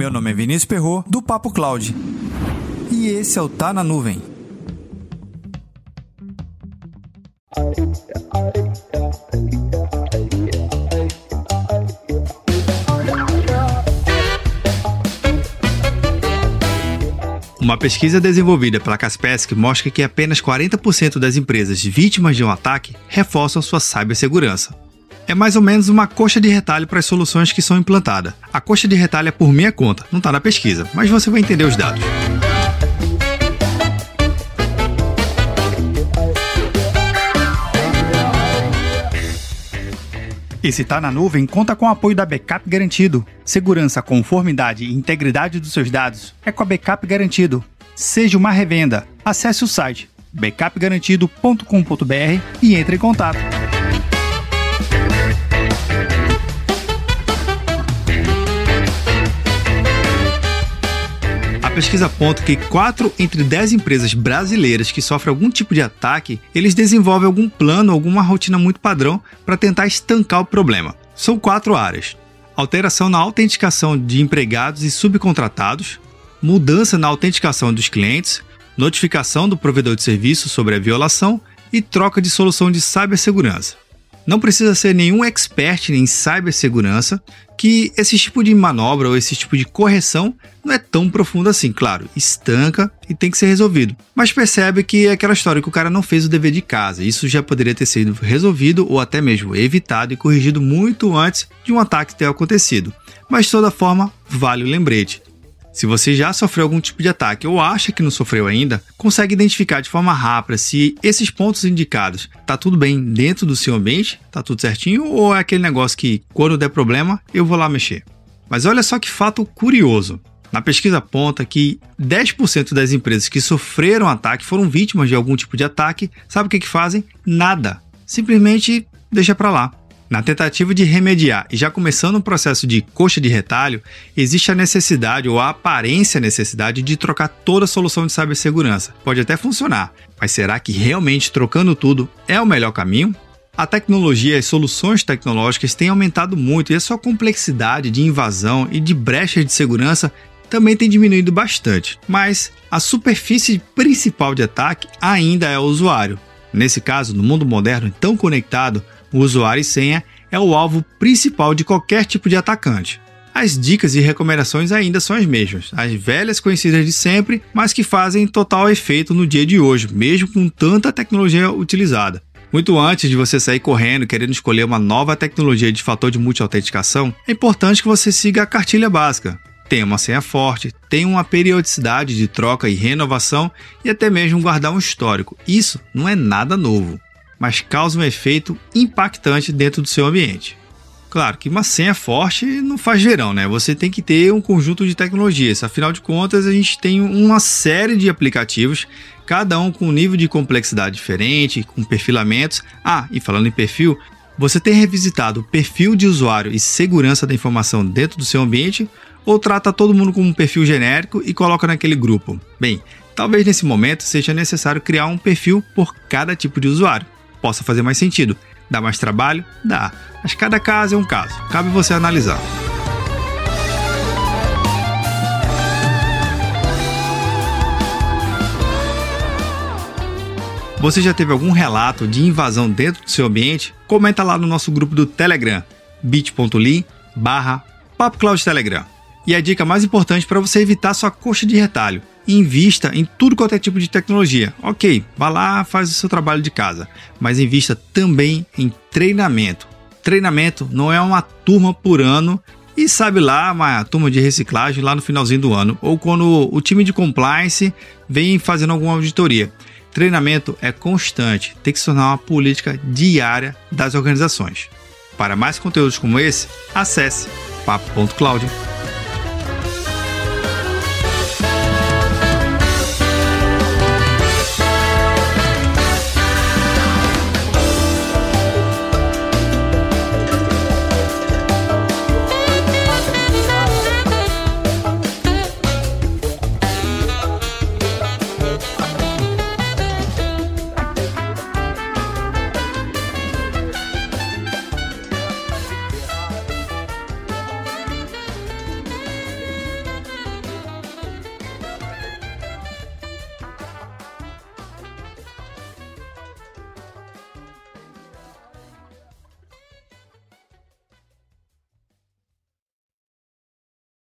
Meu nome é Vinícius Perro do Papo Cloud. E esse é o Tá na Nuvem. Uma pesquisa desenvolvida pela Kaspersky mostra que apenas 40% das empresas vítimas de um ataque reforçam sua cibersegurança. É mais ou menos uma coxa de retalho para as soluções que são implantadas. A coxa de retalho é por minha conta, não está na pesquisa, mas você vai entender os dados. E se está na nuvem, conta com o apoio da Backup Garantido. Segurança, conformidade e integridade dos seus dados é com a Backup Garantido. Seja uma revenda. Acesse o site backupgarantido.com.br e entre em contato. Pesquisa aponta que 4 entre 10 empresas brasileiras que sofrem algum tipo de ataque, eles desenvolvem algum plano, alguma rotina muito padrão para tentar estancar o problema. São quatro áreas: alteração na autenticação de empregados e subcontratados, mudança na autenticação dos clientes, notificação do provedor de serviço sobre a violação e troca de solução de cibersegurança. Não precisa ser nenhum expert em cibersegurança, que esse tipo de manobra ou esse tipo de correção não é tão profundo assim, claro, estanca e tem que ser resolvido. Mas percebe que é aquela história que o cara não fez o dever de casa. Isso já poderia ter sido resolvido ou até mesmo evitado e corrigido muito antes de um ataque ter acontecido. Mas de toda forma, vale o lembrete. Se você já sofreu algum tipo de ataque ou acha que não sofreu ainda, consegue identificar de forma rápida se esses pontos indicados tá tudo bem dentro do seu ambiente, tá tudo certinho ou é aquele negócio que quando der problema eu vou lá mexer. Mas olha só que fato curioso. Na pesquisa aponta que 10% das empresas que sofreram ataque foram vítimas de algum tipo de ataque. Sabe o que, que fazem? Nada. Simplesmente deixa para lá. Na tentativa de remediar e já começando um processo de coxa de retalho, existe a necessidade ou a aparência necessidade de trocar toda a solução de cibersegurança. Pode até funcionar, mas será que realmente trocando tudo é o melhor caminho? A tecnologia e as soluções tecnológicas têm aumentado muito e a sua complexidade de invasão e de brechas de segurança também tem diminuído bastante, mas a superfície principal de ataque ainda é o usuário. Nesse caso, no mundo moderno tão conectado, o usuário e senha é o alvo principal de qualquer tipo de atacante. As dicas e recomendações ainda são as mesmas, as velhas conhecidas de sempre, mas que fazem total efeito no dia de hoje, mesmo com tanta tecnologia utilizada. Muito antes de você sair correndo querendo escolher uma nova tecnologia de fator de multi-autenticação, é importante que você siga a cartilha básica. Tenha uma senha forte, tenha uma periodicidade de troca e renovação e até mesmo guardar um histórico. Isso não é nada novo mas causa um efeito impactante dentro do seu ambiente. Claro que uma senha forte não faz verão, né? Você tem que ter um conjunto de tecnologias. Afinal de contas, a gente tem uma série de aplicativos, cada um com um nível de complexidade diferente, com perfilamentos. Ah, e falando em perfil, você tem revisitado o perfil de usuário e segurança da informação dentro do seu ambiente ou trata todo mundo como um perfil genérico e coloca naquele grupo? Bem, talvez nesse momento seja necessário criar um perfil por cada tipo de usuário possa fazer mais sentido. Dá mais trabalho? Dá. Mas cada caso é um caso. Cabe você analisar. Você já teve algum relato de invasão dentro do seu ambiente? Comenta lá no nosso grupo do Telegram, bit.ly barra. E a dica mais importante para você evitar sua coxa de retalho invista em tudo quanto é tipo de tecnologia. Ok, vá lá, faz o seu trabalho de casa, mas invista também em treinamento. Treinamento não é uma turma por ano e sabe lá uma turma de reciclagem lá no finalzinho do ano ou quando o time de compliance vem fazendo alguma auditoria. Treinamento é constante, tem que se tornar uma política diária das organizações. Para mais conteúdos como esse, acesse papo.cloud.